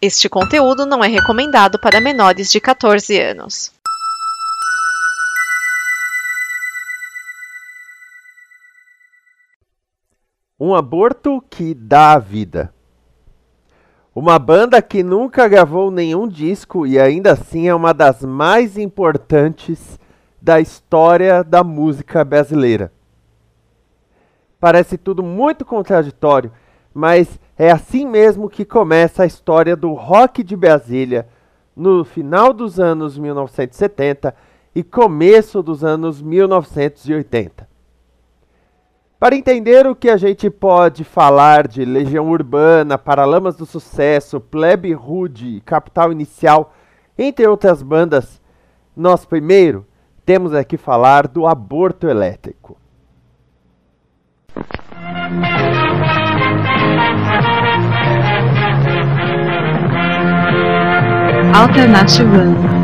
Este conteúdo não é recomendado para menores de 14 anos. Um aborto que dá a vida. Uma banda que nunca gravou nenhum disco e ainda assim é uma das mais importantes da história da música brasileira. Parece tudo muito contraditório, mas é assim mesmo que começa a história do rock de Brasília no final dos anos 1970 e começo dos anos 1980. Para entender o que a gente pode falar de Legião Urbana, Paralamas do Sucesso, Plebe Rude, Capital Inicial, entre outras bandas, nós primeiro temos aqui falar do aborto elétrico. Alternativando.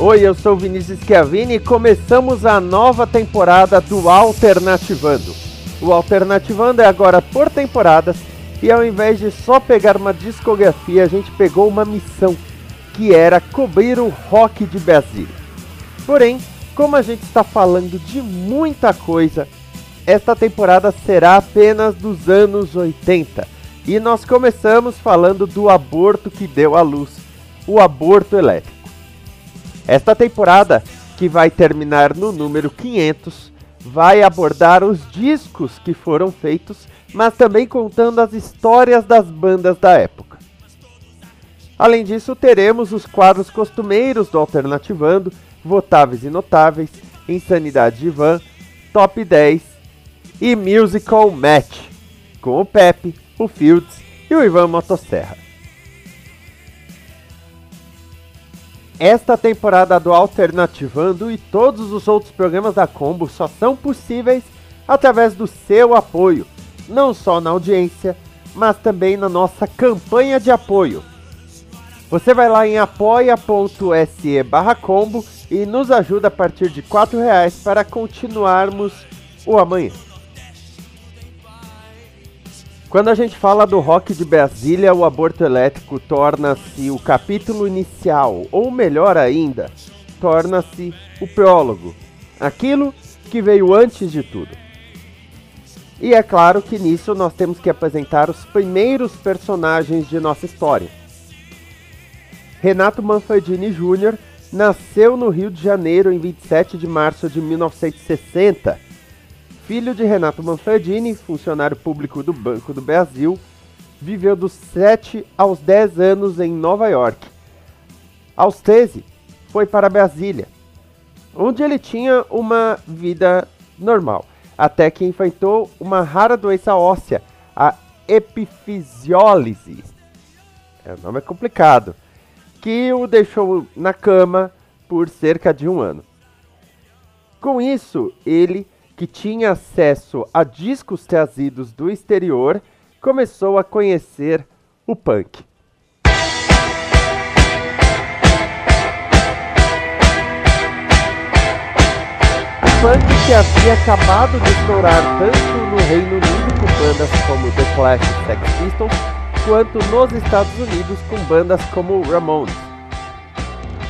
Oi, eu sou Vinícius Schiavini e começamos a nova temporada do Alternativando. O Alternativando é agora por temporadas e ao invés de só pegar uma discografia, a gente pegou uma missão que era cobrir o rock de Brasília. Porém, como a gente está falando de muita coisa, esta temporada será apenas dos anos 80 e nós começamos falando do aborto que deu à luz, o aborto elétrico. Esta temporada, que vai terminar no número 500, vai abordar os discos que foram feitos, mas também contando as histórias das bandas da época. Além disso, teremos os quadros costumeiros do Alternativando, Votáveis e Notáveis, Insanidade de Van, Top 10 e Musical Match, com o Pepe, o Fields e o Ivan Motosserra. Esta temporada do Alternativando e todos os outros programas da Combo só são possíveis através do seu apoio, não só na audiência, mas também na nossa campanha de apoio. Você vai lá em apoia.se combo e nos ajuda a partir de R$ reais para continuarmos o amanhã. Quando a gente fala do rock de Brasília, o aborto elétrico torna-se o capítulo inicial, ou melhor ainda, torna-se o prólogo, aquilo que veio antes de tudo. E é claro que nisso nós temos que apresentar os primeiros personagens de nossa história. Renato Manfredini Jr. nasceu no Rio de Janeiro em 27 de março de 1960 filho de Renato Manfredini, funcionário público do Banco do Brasil, viveu dos 7 aos 10 anos em Nova York. Aos 13, foi para Brasília, onde ele tinha uma vida normal, até que enfrentou uma rara doença óssea, a epifisiólise. É, o nome é complicado, que o deixou na cama por cerca de um ano. Com isso, ele que tinha acesso a discos trazidos do exterior, começou a conhecer o punk. O punk que havia acabado de estourar tanto no Reino Unido com bandas como The Clash e Sex Pistols, quanto nos Estados Unidos com bandas como Ramones.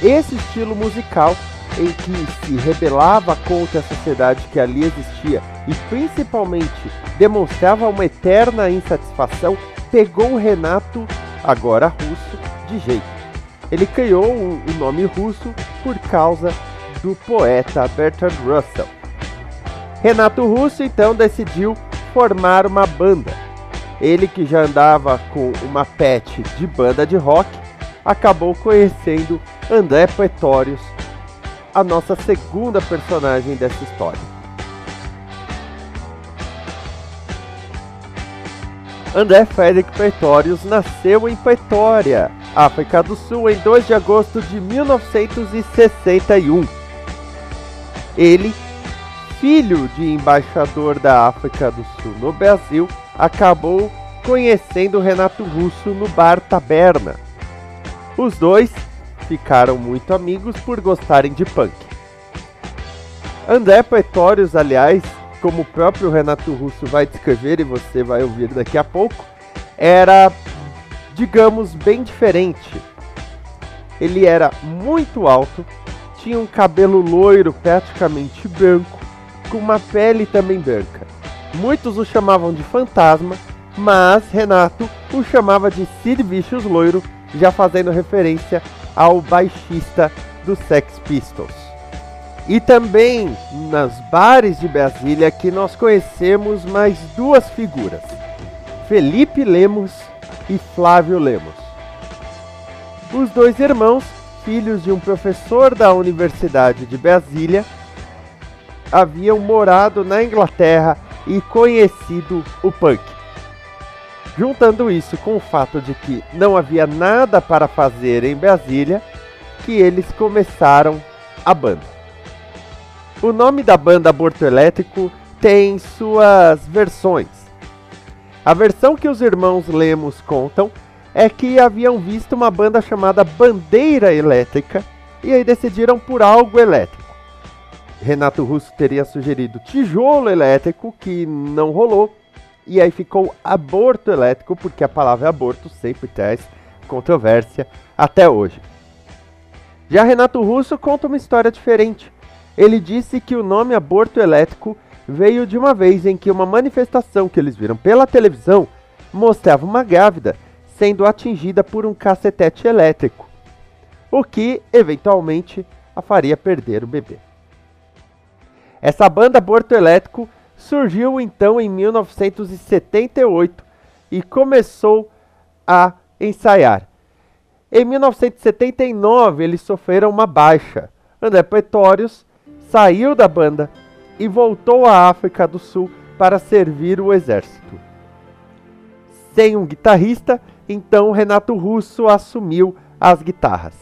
Esse estilo musical em que se rebelava contra a sociedade que ali existia e principalmente demonstrava uma eterna insatisfação, pegou o Renato, agora russo, de jeito. Ele criou o nome russo por causa do poeta Bertrand Russell. Renato Russo então decidiu formar uma banda. Ele que já andava com uma pet de banda de rock, acabou conhecendo André Pretórios a nossa segunda personagem dessa história. André Frederick Pretorius nasceu em Pretória, África do Sul, em 2 de agosto de 1961. Ele, filho de embaixador da África do Sul no Brasil, acabou conhecendo Renato Russo no bar Taberna. Os dois ficaram muito amigos por gostarem de punk. André Pretórios, aliás, como o próprio Renato Russo vai descrever e você vai ouvir daqui a pouco, era, digamos, bem diferente. Ele era muito alto, tinha um cabelo loiro praticamente branco, com uma pele também branca. Muitos o chamavam de fantasma, mas Renato o chamava de Sid Vicious loiro, já fazendo referência ao baixista do Sex Pistols. E também nas bares de Brasília que nós conhecemos mais duas figuras, Felipe Lemos e Flávio Lemos. Os dois irmãos, filhos de um professor da Universidade de Brasília, haviam morado na Inglaterra e conhecido o punk. Juntando isso com o fato de que não havia nada para fazer em Brasília, que eles começaram a banda. O nome da banda Aborto Elétrico tem suas versões. A versão que os irmãos Lemos contam é que haviam visto uma banda chamada Bandeira Elétrica e aí decidiram por algo elétrico. Renato Russo teria sugerido tijolo elétrico, que não rolou, e aí ficou aborto elétrico, porque a palavra aborto sempre traz controvérsia até hoje. Já Renato Russo conta uma história diferente. Ele disse que o nome aborto elétrico veio de uma vez em que uma manifestação que eles viram pela televisão mostrava uma grávida sendo atingida por um cacetete elétrico, o que eventualmente a faria perder o bebê. Essa banda Aborto Elétrico surgiu então em 1978 e começou a ensaiar. Em 1979 eles sofreram uma baixa. André Pretórios saiu da banda e voltou à África do Sul para servir o exército. Sem um guitarrista, então Renato Russo assumiu as guitarras.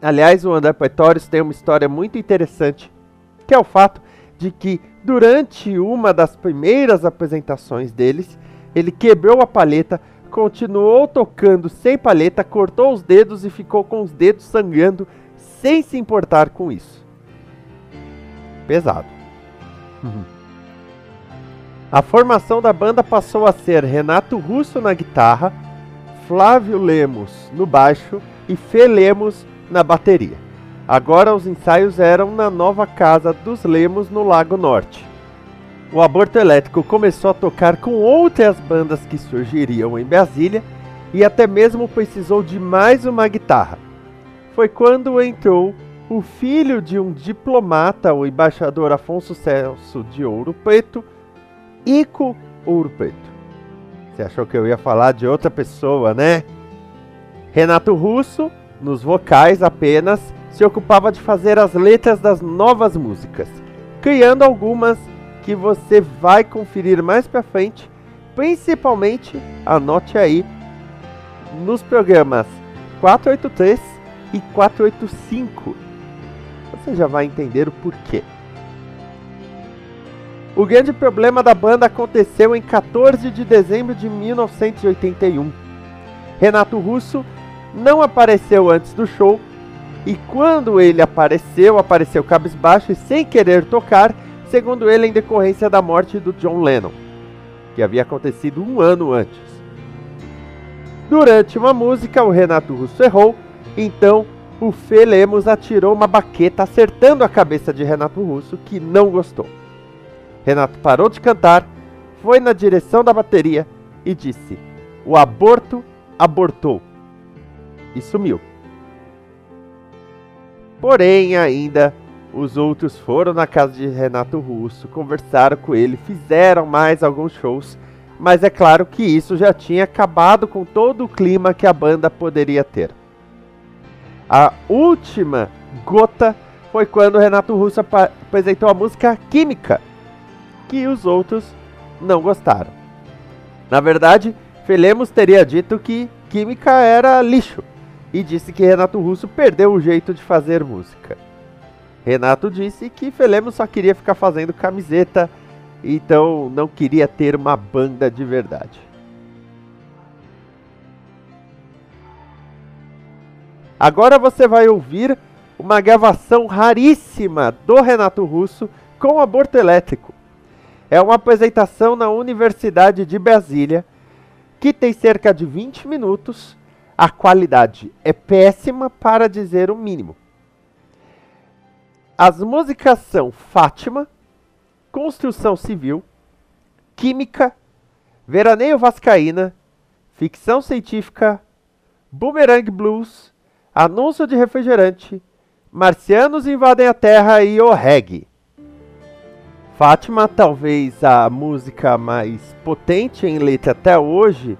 Aliás, o André Pretórios tem uma história muito interessante, que é o fato de que durante uma das primeiras apresentações deles, ele quebrou a palheta, continuou tocando sem palheta, cortou os dedos e ficou com os dedos sangrando sem se importar com isso. Pesado. A formação da banda passou a ser Renato Russo na guitarra, Flávio Lemos no baixo e Fê Lemos na bateria. Agora os ensaios eram na nova casa dos Lemos no Lago Norte. O Aborto Elétrico começou a tocar com outras bandas que surgiriam em Brasília e até mesmo precisou de mais uma guitarra. Foi quando entrou o filho de um diplomata, o embaixador Afonso Celso de Ouro Preto, Ico Ouro Preto. Você achou que eu ia falar de outra pessoa, né? Renato Russo, nos vocais apenas, se ocupava de fazer as letras das novas músicas, criando algumas que você vai conferir mais pra frente, principalmente, anote aí, nos programas 483 e 485. Você já vai entender o porquê. O grande problema da banda aconteceu em 14 de dezembro de 1981. Renato Russo não apareceu antes do show e quando ele apareceu, apareceu cabisbaixo e sem querer tocar, segundo ele, em decorrência da morte do John Lennon, que havia acontecido um ano antes. Durante uma música, o Renato Russo errou, então o Fê Lemos atirou uma baqueta acertando a cabeça de Renato Russo, que não gostou. Renato parou de cantar, foi na direção da bateria e disse: O aborto abortou. E sumiu. Porém, ainda os outros foram na casa de Renato Russo, conversaram com ele, fizeram mais alguns shows, mas é claro que isso já tinha acabado com todo o clima que a banda poderia ter. A última gota foi quando Renato Russo apresentou a música Química, que os outros não gostaram. Na verdade, Felemos teria dito que química era lixo e disse que Renato Russo perdeu o jeito de fazer música. Renato disse que Felemos só queria ficar fazendo camiseta então não queria ter uma banda de verdade. Agora você vai ouvir uma gravação raríssima do Renato Russo com aborto elétrico. É uma apresentação na Universidade de Brasília que tem cerca de 20 minutos. A qualidade é péssima para dizer o mínimo. As músicas são Fátima, Construção Civil, Química, Veraneio Vascaína, Ficção Científica, Boomerang Blues, Anúncio de Refrigerante, Marcianos Invadem a Terra e O Reggae. Fátima, talvez a música mais potente em letra até hoje,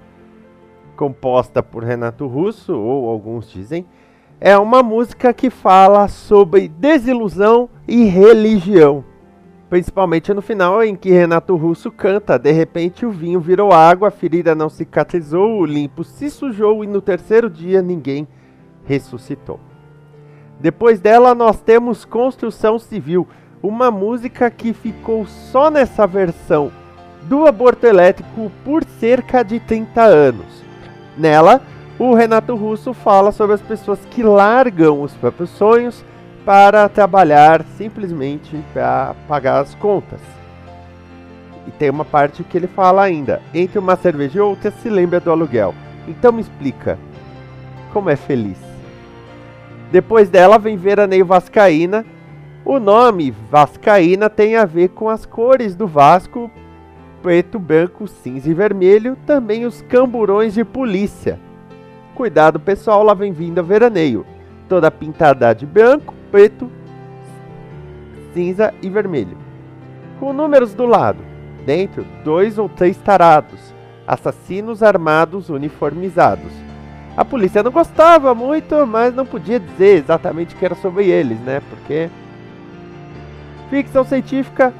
composta por Renato Russo, ou alguns dizem, é uma música que fala sobre desilusão e religião. Principalmente no final, em que Renato Russo canta: De repente o vinho virou água, a ferida não cicatrizou, o limpo se sujou e no terceiro dia ninguém ressuscitou. Depois dela, nós temos Construção Civil, uma música que ficou só nessa versão do aborto elétrico por cerca de 30 anos. Nela, o Renato Russo fala sobre as pessoas que largam os próprios sonhos para trabalhar simplesmente para pagar as contas. E tem uma parte que ele fala ainda: entre uma cerveja e outra se lembra do aluguel. Então me explica, como é feliz? Depois dela vem Veraneio Vascaína. O nome Vascaína tem a ver com as cores do Vasco: preto, branco, cinza e vermelho, também os camburões de polícia Cuidado pessoal, lá vem vindo a veraneio. Toda pintada de branco, preto, cinza e vermelho. Com números do lado. Dentro, dois ou três tarados. Assassinos armados uniformizados. A polícia não gostava muito, mas não podia dizer exatamente que era sobre eles, né? Porque. Ficção científica,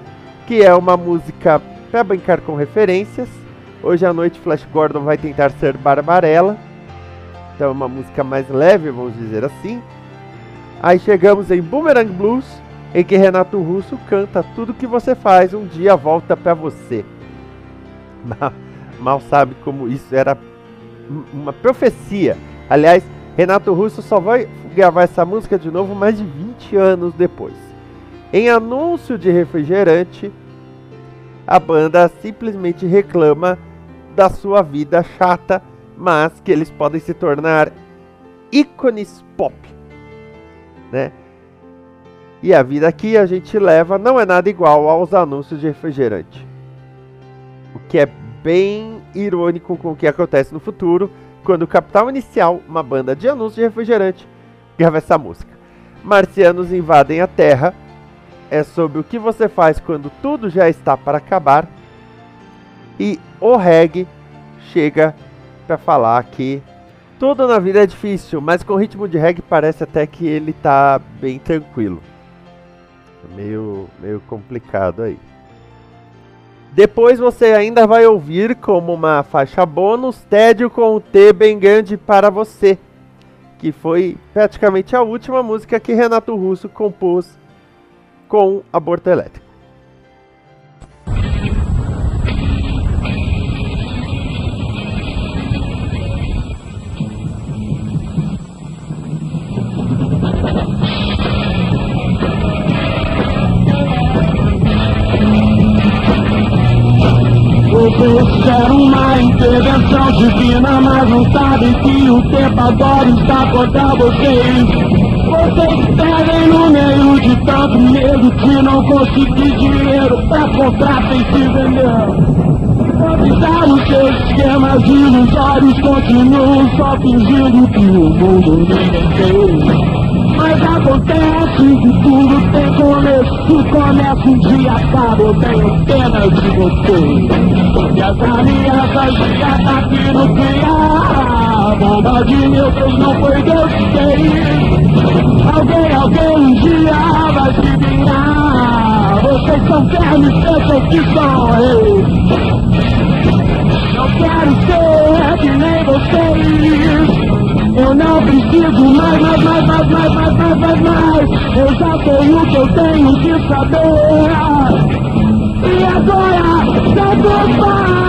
que é uma música para brincar com referências. Hoje à noite, Flash Gordon vai tentar ser Barbarella então é uma música mais leve, vamos dizer assim. Aí chegamos em Boomerang Blues, em que Renato Russo canta Tudo que você faz um dia volta para você. Mal, mal sabe como isso era uma profecia. Aliás, Renato Russo só vai gravar essa música de novo mais de 20 anos depois. Em anúncio de refrigerante, a banda simplesmente reclama da sua vida chata mas que eles podem se tornar ícones pop, né? E a vida que a gente leva não é nada igual aos anúncios de refrigerante. O que é bem irônico com o que acontece no futuro, quando o Capital Inicial, uma banda de anúncios de refrigerante, grava essa música. Marcianos invadem a Terra é sobre o que você faz quando tudo já está para acabar. E o reggae chega para falar que tudo na vida é difícil, mas com ritmo de reggae parece até que ele tá bem tranquilo. Meio, meio complicado aí. Depois você ainda vai ouvir como uma faixa bônus Tédio com o T bem grande para você, que foi praticamente a última música que Renato Russo compôs com Aborto Elétrico. Querem uma intervenção divina, mas não sabem que o tempo agora está contra vocês. Vocês perdem no meio de tanto medo de não conseguir dinheiro pra contrato e se vender. Os seus esquemas ilusórios continuam só fingindo que o mundo ninguém fez. Mas acontece que tudo tem começo. Se começa um dia, acaba, eu tenho pena de você. E as alianças já tá vindo criar. Bomba de meu Deus, não foi Deus que fez. Alguém, alguém um dia vai se virar. Vocês são vermes, pensam que são reis. Não quero ser que nem vocês. Eu não preciso mais, mais, mais, mais, mais, mais, mais, mais, mais. Eu já sei o que eu tenho que saber. E agora, tanto faz.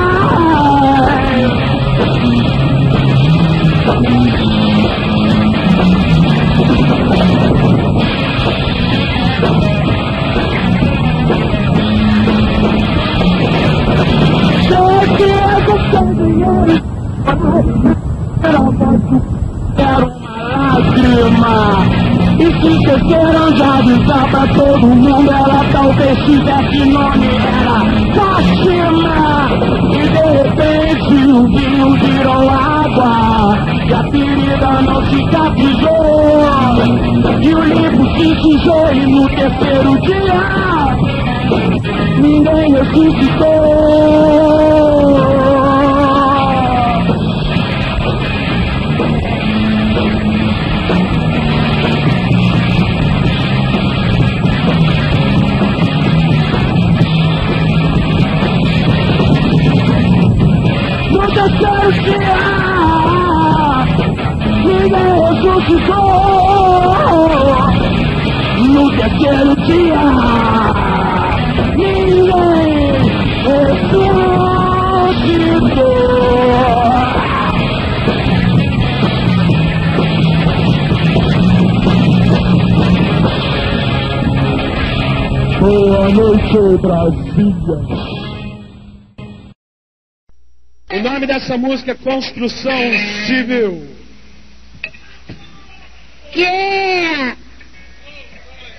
Tivesse nome, era Fátima. E de repente o vinho virou água, e a ferida não cicatrizou. E o livro se sujou, e no terceiro dia, ninguém ressuscitou. Dia, ninguém ressuscitou. No terceiro dia, ninguém ressuscitou. Boa noite, Brasília. O nome dessa música é Construção Civil. Yeah!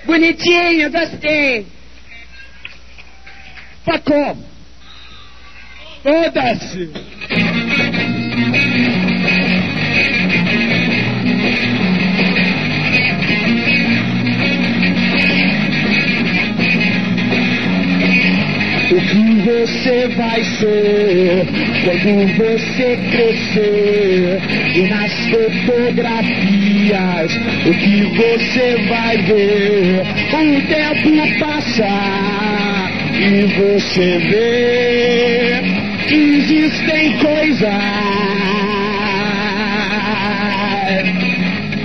Bonitinho, gostei. Pacó. Foda-se. Você vai ser quando você crescer? E nas fotografias, o que você vai ver? O tempo passar e você vê que existem coisas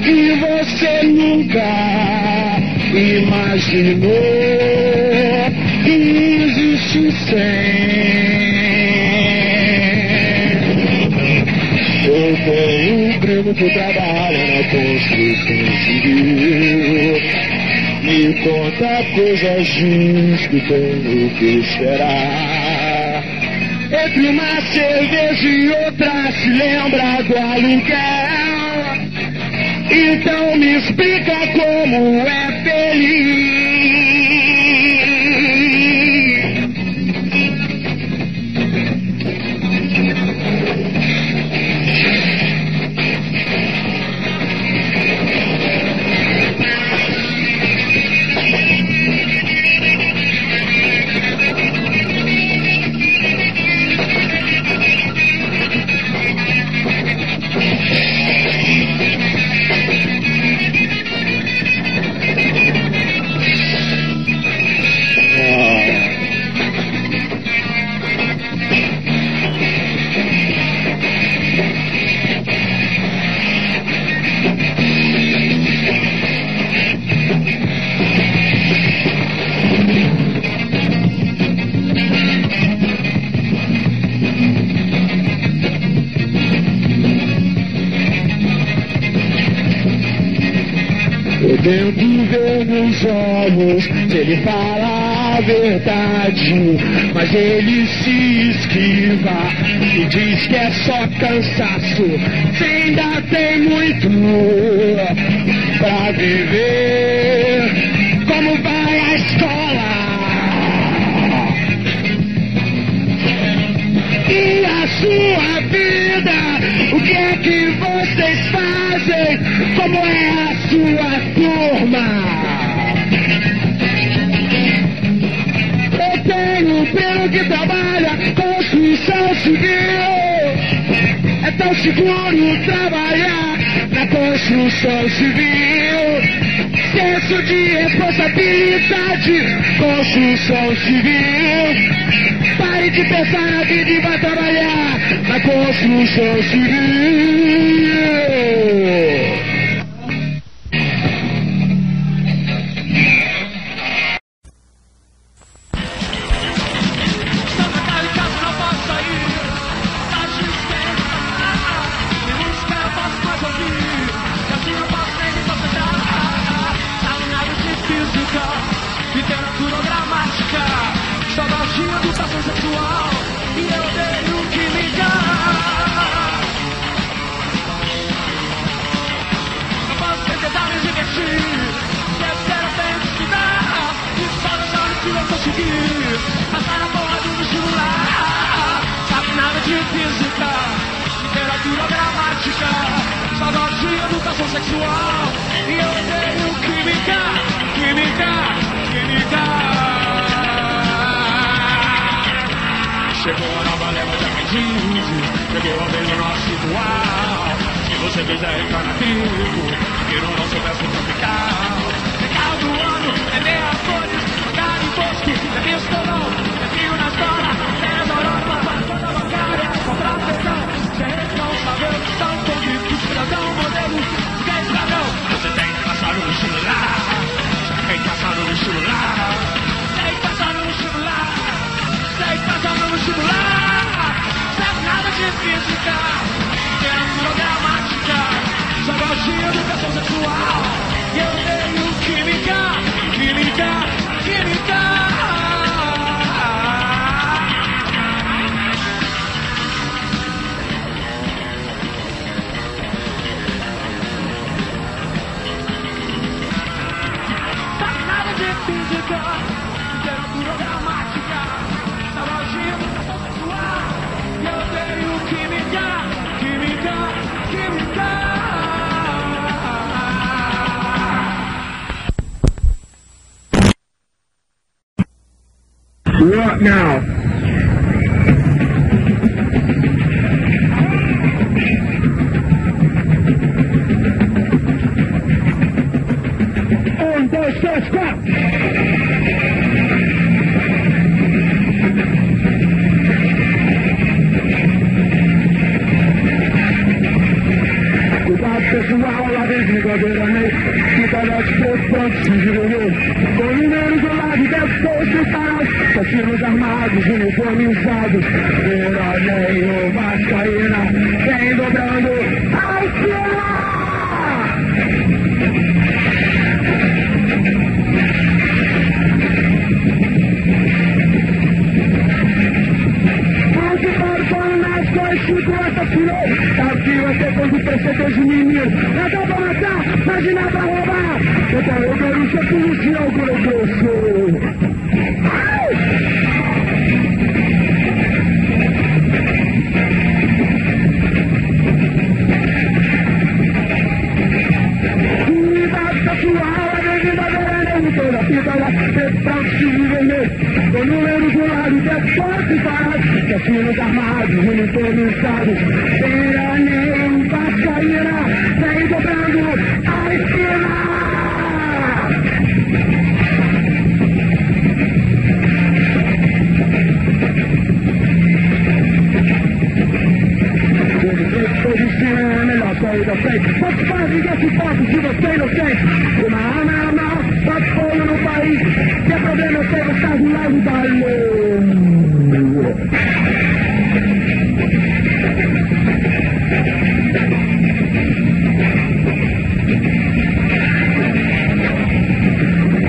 que você nunca imaginou existe sem. Eu tenho um primo que trabalha na construção civil. Me conta coisas diz que tenho que esperar. Entre uma cerveja e outra se lembra do aluguel. Então me explica como é feliz. Mas ele se esquiva e diz que é só cansaço. Você ainda tem muito pra viver. Como vai a escola? E a sua vida? O que é que vocês fazem? Como é a sua turma? Primo que trabalha construção civil. É tão seguro trabalhar na construção civil. Senso de responsabilidade, construção civil. Pare de pensar na vida e vai trabalhar na construção civil. Na tribo, que no nosso verso tropical. Legal do ano, é meia cores, lugar em bosque, é pistolão, é frio na é Europa, toda bancária, contratação. Se a gente não sabe o que estão convictos, cidadão, modelo, que é escravão. Você tem que passar no estimular, tem que passar no estimular, tem que passar no estimular, tem que passar no estimular. Sabe nada de física, educação sexual. Eu tenho química, química, química. up now. Pessoal, lá dentro de que parece pouco pronto se desenvolver. Com números do lado, postos parados, assassinos armados, uniformizados. Veraneio, Vascaína, vem dobrando 5 essa final. Aqui vai ser quando perceber os meninos. Não dá pra matar, mas não dá pra roubar. Então, eu quero ser policial, grosso. De vermelho. Com números do lado, depois parados, assassinos armados, uniformizados. Veraneio, Vascaína, vem dobrando a esquina. Posição, melhor sair da frente. Quanto fazem desse foto se você não tem? Uma país. Se é problema, eu sei, você do lado da lei.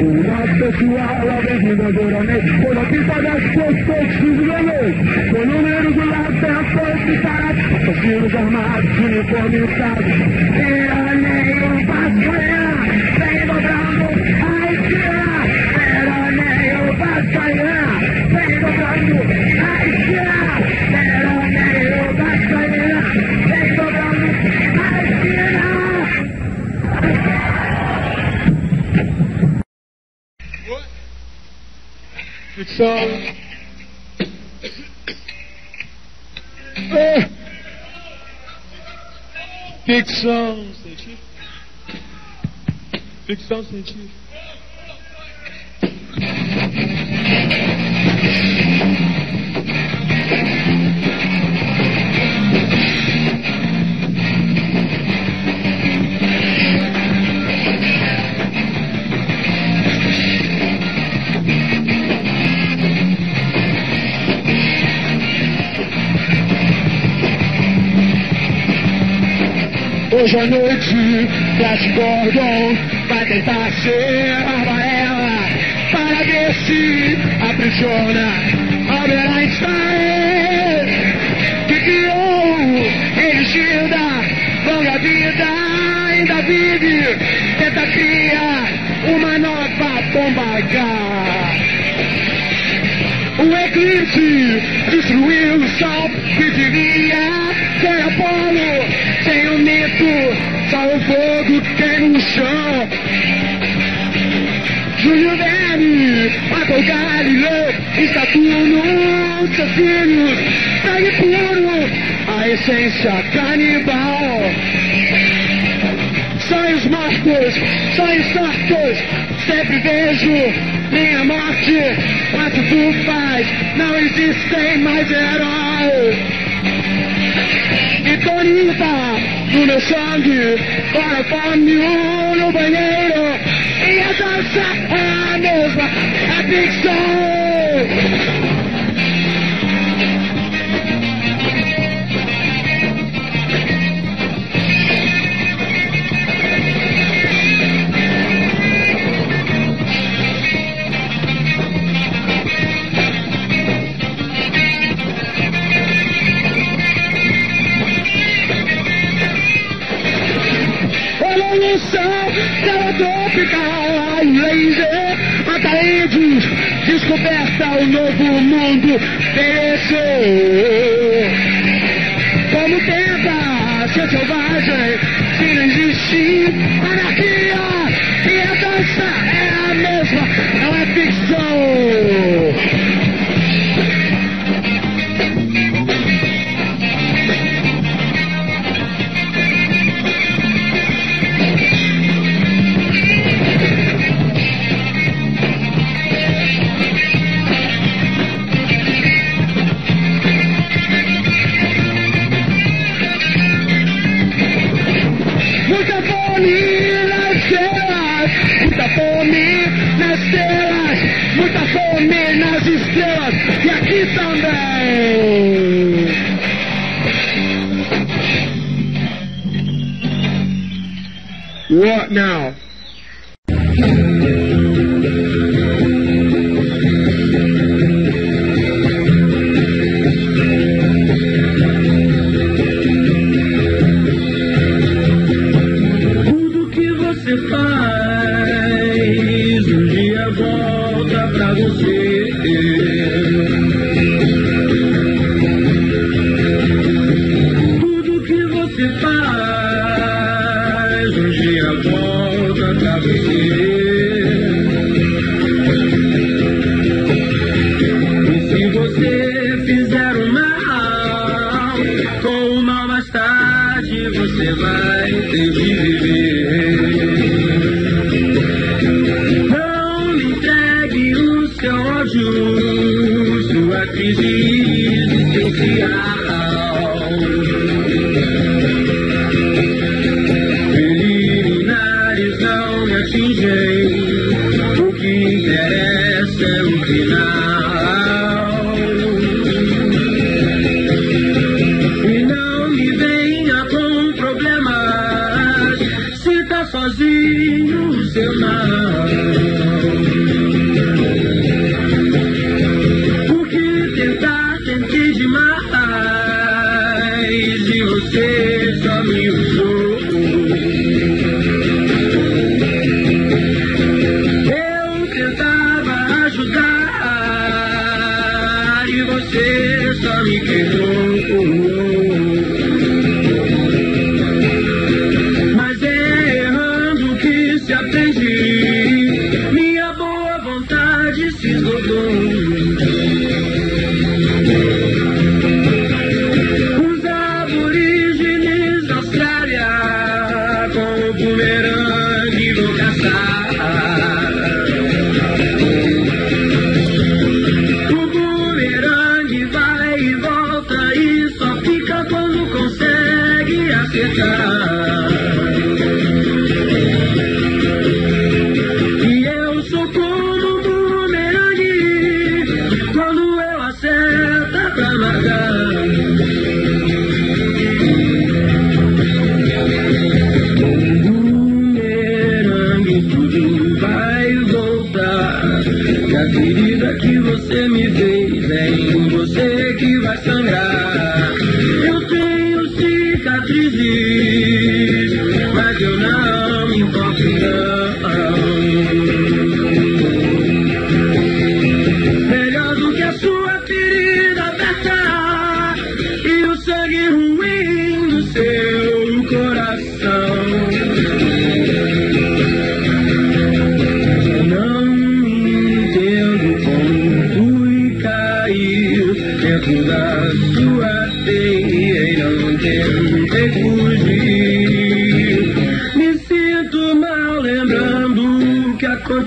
Uma pessoal, a bem-vinda duramente. Quando aqui parece que eu estou te Com número do lado, tem a força parada. Assassinos armados, uniformizados. vida ainda vive, tenta criar uma nova bomba H. O eclipse destruiu o sol que diria ser Apolo. Sem o mito, só o fogo tem no chão. Júlio Verne matou Galileu e Saturno, seus filhos, sangue puro, a essência canibal. Marcos, Tony Santos, sempre vejo minha morte, quanto tu faz, não existem mais heróis. E Tonita, no meu sangue, para fome no banheiro, e a dança é a mesma, é ficção. descoberta, o novo mundo chegou. Como tenta ser selvagem, se não existe anarquia. com mal mais tarde você vai ter de viver. Não me entregue o seu ódio, sua crise.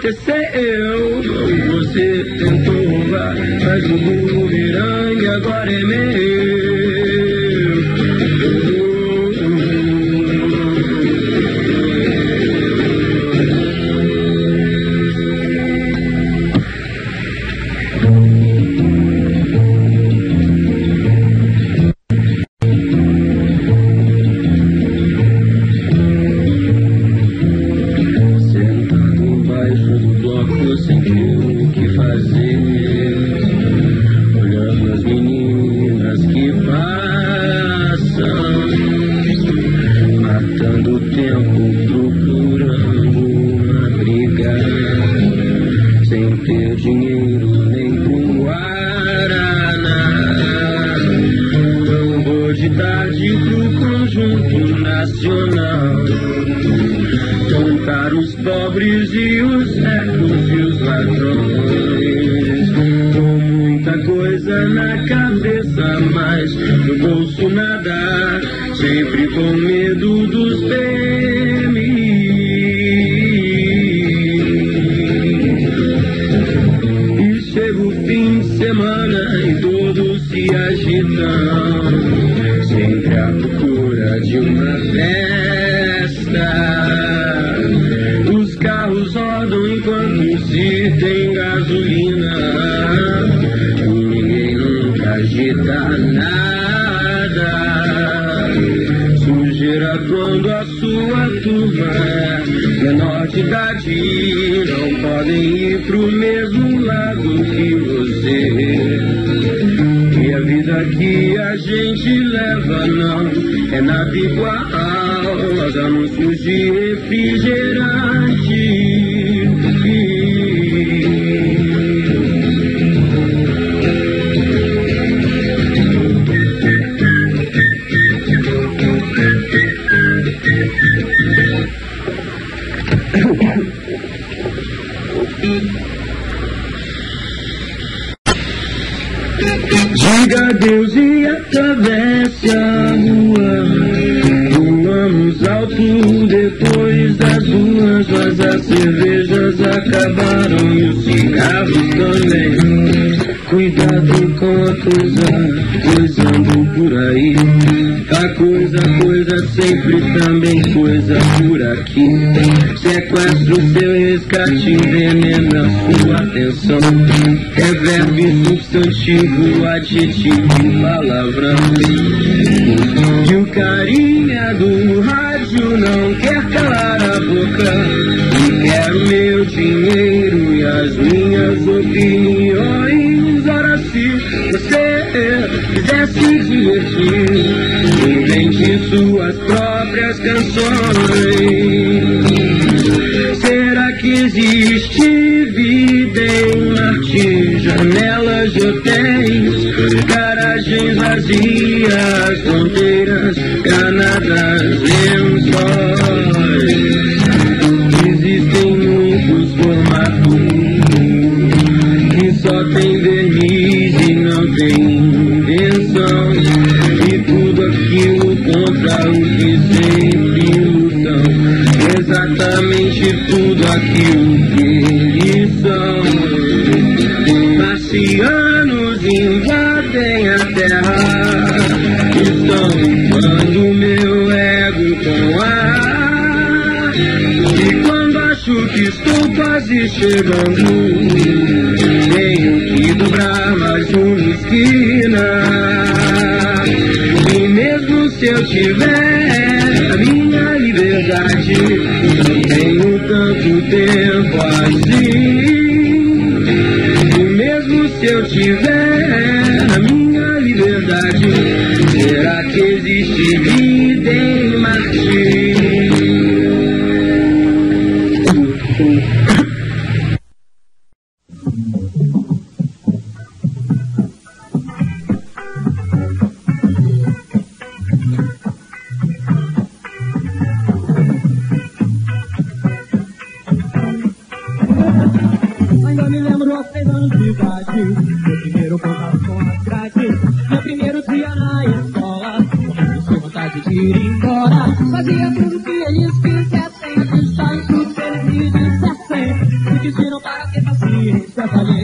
Aconteceu. Você tentou roubar, mas o bumerangue agora é meu. Que a gente leva não é nada igual aos anúncios de refrigerante. Diga adeus e atravesse a rua. Voamos alto depois das ruas, mas as cervejas acabaram e os cigarros também. Cuidado com a coisa, coisando por aí. A coisa, coisa, sempre também coisa por aqui. Sequestro seu resgate, envenena sua atenção. É verbo substantivo, adjetivo palavrão. E o carinha do rádio não quer calar a boca. E quer o meu dinheiro e as minhas opiniões. Ora, se você quiser se divertir, invente suas próprias canções. Será que existe vida em Marte? Janelas de hotéis, garagens vazias, fronteiras, granadas, lençóis. Contra o que sempre lutam. Exatamente tudo aquilo que eles são. Marcianos invadem a terra. Estão limpando meu ego com ar. E quando acho que estou quase chegando, tenho que dobrar mais uma esquina. Se eu tiver a minha liberdade, não tenho tanto tempo assim. E mesmo se eu tiver a minha liberdade, será que existe vida Meu primeiro contato com as grades Meu primeiro dia na escola Começou vontade de ir embora. Fazia tudo que eles quisessem, só em tudo que eles me dissessem. Me pediram para ter paciência, falei.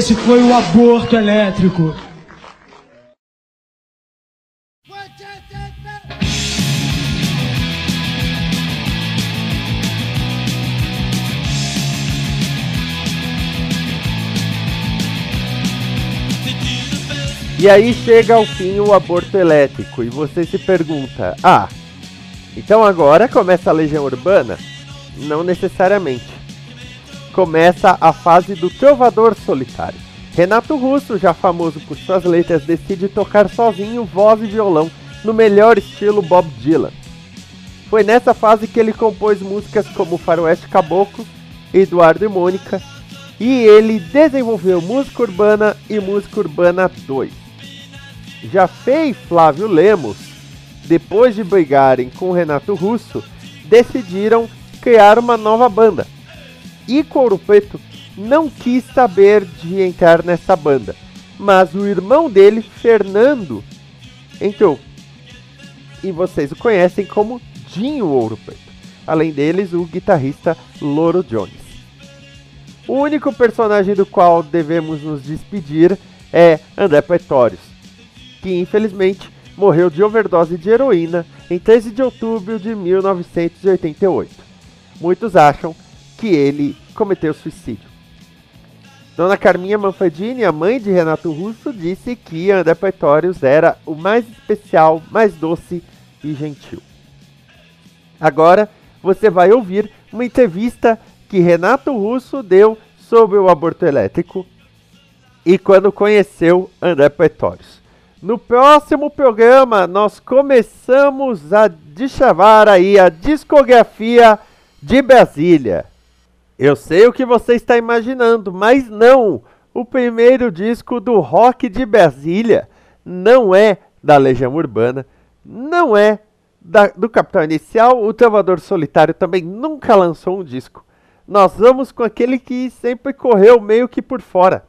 Esse foi o aborto elétrico. E aí chega ao fim o aborto elétrico e você se pergunta: ah, então agora começa a legião urbana? Não necessariamente. Começa a fase do trovador solitário. Renato Russo, já famoso por suas letras, decide tocar sozinho voz e violão no melhor estilo Bob Dylan. Foi nessa fase que ele compôs músicas como Faroeste Caboclo, Eduardo e Mônica, e ele desenvolveu Música Urbana e Música Urbana 2. Já Fei e Flávio Lemos, depois de brigarem com Renato Russo, decidiram criar uma nova banda. E Couro Preto não quis saber de entrar nessa banda, mas o irmão dele, Fernando, entrou. E vocês o conhecem como Dinho Ouro Preto. Além deles, o guitarrista Loro Jones. O único personagem do qual devemos nos despedir é André Pretórios, que infelizmente morreu de overdose de heroína em 13 de outubro de 1988. Muitos acham que ele cometeu suicídio. Dona Carminha Manfredini, a mãe de Renato Russo, disse que André Pretórios era o mais especial, mais doce e gentil. Agora você vai ouvir uma entrevista que Renato Russo deu sobre o aborto elétrico e quando conheceu André Pretórios. No próximo programa, nós começamos a deschavar aí a discografia de Brasília. Eu sei o que você está imaginando, mas não! O primeiro disco do rock de Brasília não é da Legião Urbana, não é da, do Capital Inicial, o Trovador Solitário também nunca lançou um disco. Nós vamos com aquele que sempre correu meio que por fora.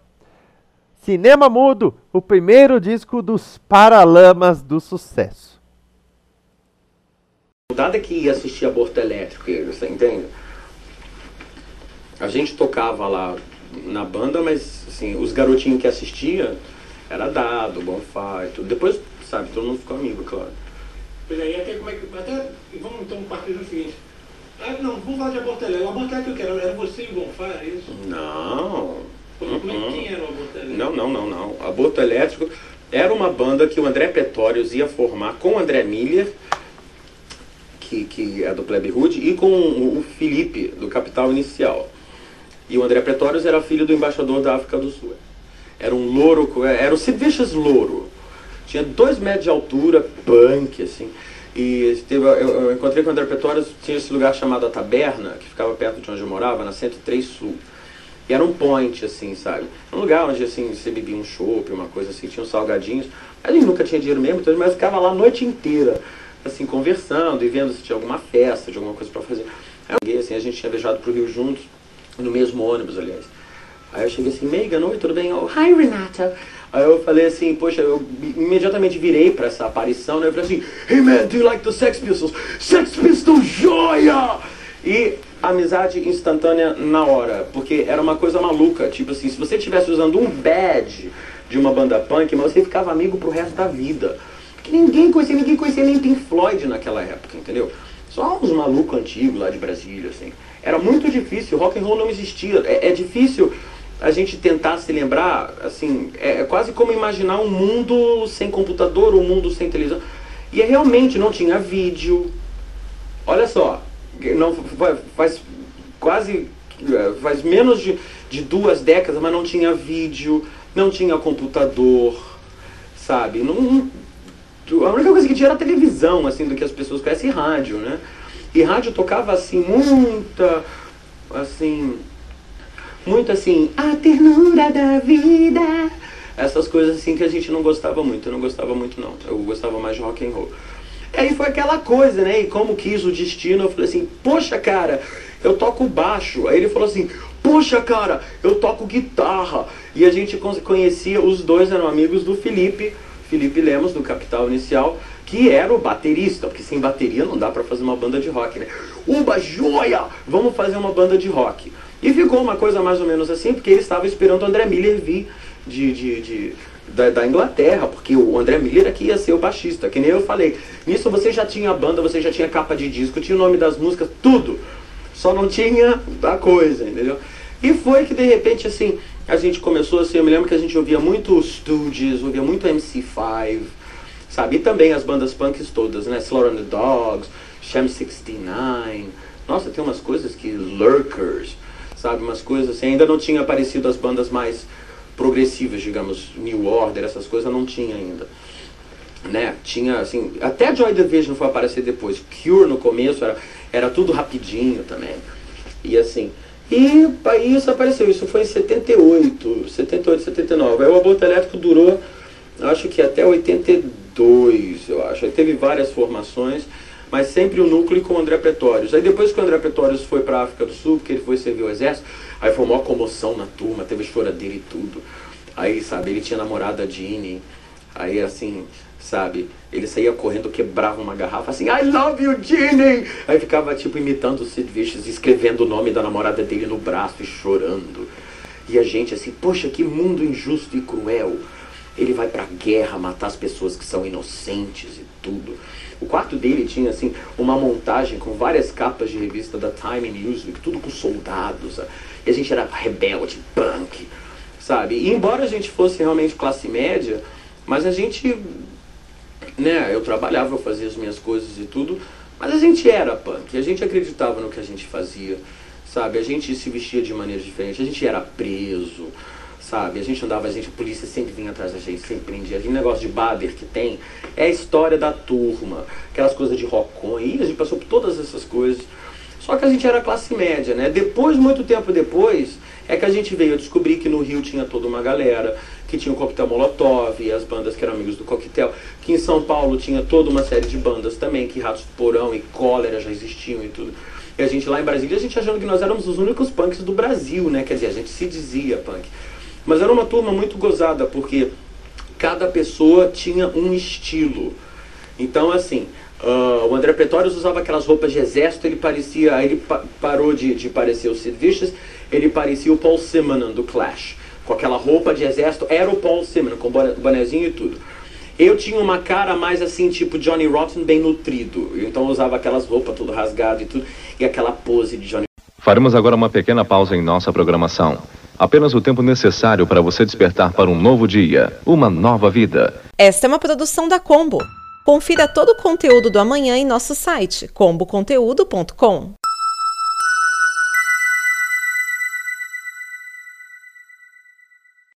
Cinema Mudo, o primeiro disco dos Paralamas do Sucesso. Nada que ia assistir Aborto Elétrico, você entende? A gente tocava lá na banda, mas assim, os garotinhos que assistiam era dado, bonfire, tudo. Depois, sabe, todo mundo ficou amigo, claro. Pois é, e até como é que. Até, vamos então partir do seguinte. Ah, não, vamos falar de Aborto Elétrico. O Aborto Elétrico que era? Era você e o Bonfire, é isso? Não. Como, como é Uhum. que quem era o Aborto Elétrico? Não, não, não, não. Aborto Elétrico era uma banda que o André Pretórios ia formar com o André Miller, que, que é do Plebe Hood, e com o Felipe, do Capital Inicial. E o André Pretórios era filho do embaixador da África do Sul. Era um louro, era o Sid louro. Tinha dois metros de altura, punk, assim. E teve, eu, eu encontrei com o André Pretórios, tinha esse lugar chamado A Taberna, que ficava perto de onde eu morava, na 103 Sul. E era um point, assim, sabe? Um lugar onde, assim, você bebia um chopp, uma coisa assim, tinha uns salgadinhos. Gente nunca tinha dinheiro mesmo, então, mas ficava lá a noite inteira, assim, conversando e vendo se tinha alguma festa, de alguma coisa pra fazer. Aí assim, a gente tinha viajado pro Rio juntos, no mesmo ônibus, aliás. Aí eu cheguei assim, Megan, oi, tudo bem? Oh, Hi, Renata. Aí eu falei assim, poxa, eu imediatamente virei pra essa aparição, né? Eu falei assim, Hey man, do you like the Sex Pistols? Sex Pistols, joia! E amizade instantânea na hora, porque era uma coisa maluca, tipo assim, se você estivesse usando um badge de uma banda punk, mas você ficava amigo pro resto da vida. Porque ninguém conhecia, ninguém conhecia nem Pink Floyd naquela época, entendeu? Só uns malucos antigos lá de Brasília, assim. Era muito difícil, rock and roll não existia. É, é difícil a gente tentar se lembrar, assim, é, é quase como imaginar um mundo sem computador, um mundo sem televisão. E é realmente não tinha vídeo. Olha só, não fa- faz quase eh, faz menos de, de duas décadas, mas não tinha vídeo, não tinha computador, sabe? Não, a única coisa que tinha era televisão, assim, do que as pessoas conhecem rádio, né? E rádio tocava assim muita, assim, muito assim, a ternura da vida. Essas coisas assim que a gente não gostava muito, eu não gostava muito não. Eu gostava mais de rock and roll. Aí foi aquela coisa, né? E como quis o destino, eu falei assim, poxa cara, eu toco baixo. Aí ele falou assim, poxa cara, eu toco guitarra. E a gente con- conhecia, os dois eram amigos do Felipe, Felipe Lemos, do Capital Inicial, que era o baterista, porque sem bateria não dá pra fazer uma banda de rock, né? Uba, joia! Vamos fazer uma banda de rock. E ficou uma coisa mais ou menos assim, porque ele estava esperando o André Miller vir de, de, de- da, da Inglaterra, porque o André Miller aqui ia ser o baixista, que nem eu falei. Nisso você já tinha a banda, você já tinha capa de disco, tinha o nome das músicas, tudo. Só não tinha a coisa, entendeu? E foi que de repente assim, a gente começou assim, eu me lembro que a gente ouvia muito Stooges, ouvia muito MC5, sabe? E também as bandas punks todas, né? Slaughter and the Dogs, Sham 69. Nossa, tem umas coisas que Lurkers, sabe? Umas coisas assim, ainda não tinha aparecido as bandas mais progressivas, digamos, New Order, essas coisas não tinha ainda. Né? Tinha assim, até Joy Division foi aparecer depois. Cure no começo era, era tudo rapidinho também. E assim, e aí isso apareceu, isso foi em 78, 78, 79. Aí o aborto elétrico durou, acho que até 82, eu acho. Aí teve várias formações, mas sempre o núcleo com o André Pretórios. Aí depois que o André Pretórios foi para África do Sul, porque ele foi servir o exército, aí foi uma comoção na turma, teve choradeira e tudo. Aí, sabe, ele tinha namorada Jeannie. Aí assim, sabe, ele saía correndo, quebrava uma garrafa assim, I love you, Ginny! Aí ficava tipo imitando o Sid Vicious, escrevendo o nome da namorada dele no braço e chorando. E a gente assim, poxa, que mundo injusto e cruel. Ele vai pra guerra matar as pessoas que são inocentes e tudo. O quarto dele tinha assim uma montagem com várias capas de revista da Time and Newsweek, tudo com soldados. sabe? E a gente era rebelde, punk, sabe? E embora a gente fosse realmente classe média, mas a gente, né, eu trabalhava, eu fazia as minhas coisas e tudo, mas a gente era punk, a gente acreditava no que a gente fazia, sabe? A gente se vestia de maneira diferente, a gente era preso, sabe? A gente andava, a gente, a polícia sempre vinha atrás da gente, sempre prendia. Aquele negócio de bader que tem é a história da turma, aquelas coisas de rockon, e a gente passou por todas essas coisas. Só que a gente era classe média, né? Depois, muito tempo depois, é que a gente veio descobrir que no Rio tinha toda uma galera, que tinha o Coquetel Molotov e as bandas que eram amigos do Coquetel, que em São Paulo tinha toda uma série de bandas também, que Ratos do Porão e Cólera já existiam e tudo. E a gente lá em Brasília, a gente achando que nós éramos os únicos punks do Brasil, né? Quer dizer, a gente se dizia punk. Mas era uma turma muito gozada, porque cada pessoa tinha um estilo. Então, assim, ah, o André Pretórios usava aquelas roupas de exército, ele parecia, ele pa- parou de, de parecer o Sid Vicious, ele parecia o Paul Simonon do Clash. Com aquela roupa de exército, era o Paul Simonon, com boné- bonezinho e tudo. Eu tinha uma cara mais assim, tipo Johnny Rotten, bem nutrido. Então eu usava aquelas roupas tudo rasgado e tudo, e aquela pose de Johnny Faremos agora uma pequena pausa em nossa programação. Apenas o tempo necessário para você despertar para um novo dia, uma nova vida. Esta é uma produção da Combo. Confira todo o conteúdo do amanhã em nosso site comboconteúdo.com.